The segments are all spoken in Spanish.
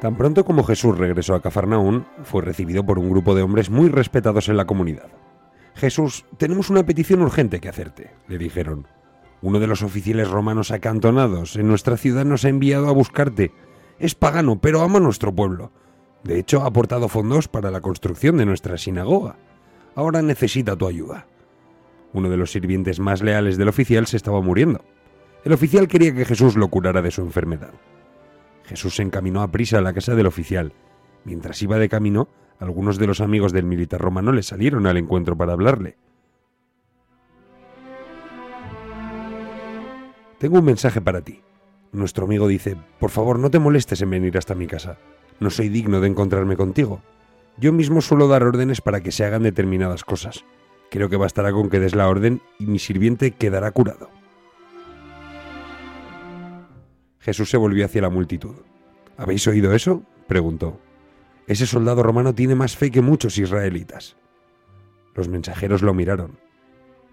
Tan pronto como Jesús regresó a Cafarnaún, fue recibido por un grupo de hombres muy respetados en la comunidad. Jesús, tenemos una petición urgente que hacerte, le dijeron. Uno de los oficiales romanos acantonados en nuestra ciudad nos ha enviado a buscarte. Es pagano, pero ama nuestro pueblo. De hecho, ha aportado fondos para la construcción de nuestra sinagoga. Ahora necesita tu ayuda. Uno de los sirvientes más leales del oficial se estaba muriendo. El oficial quería que Jesús lo curara de su enfermedad. Jesús se encaminó a prisa a la casa del oficial. Mientras iba de camino, algunos de los amigos del militar romano le salieron al encuentro para hablarle. Tengo un mensaje para ti. Nuestro amigo dice, por favor no te molestes en venir hasta mi casa. No soy digno de encontrarme contigo. Yo mismo suelo dar órdenes para que se hagan determinadas cosas. Creo que bastará con que des la orden y mi sirviente quedará curado. Jesús se volvió hacia la multitud. ¿Habéis oído eso? preguntó. Ese soldado romano tiene más fe que muchos israelitas. Los mensajeros lo miraron.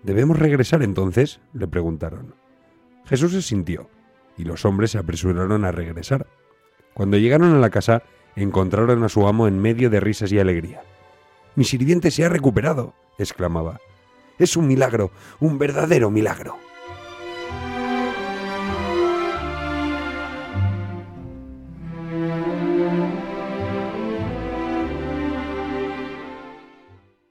¿Debemos regresar entonces? le preguntaron. Jesús se sintió, y los hombres se apresuraron a regresar. Cuando llegaron a la casa, encontraron a su amo en medio de risas y alegría. Mi sirviente se ha recuperado, exclamaba. Es un milagro, un verdadero milagro.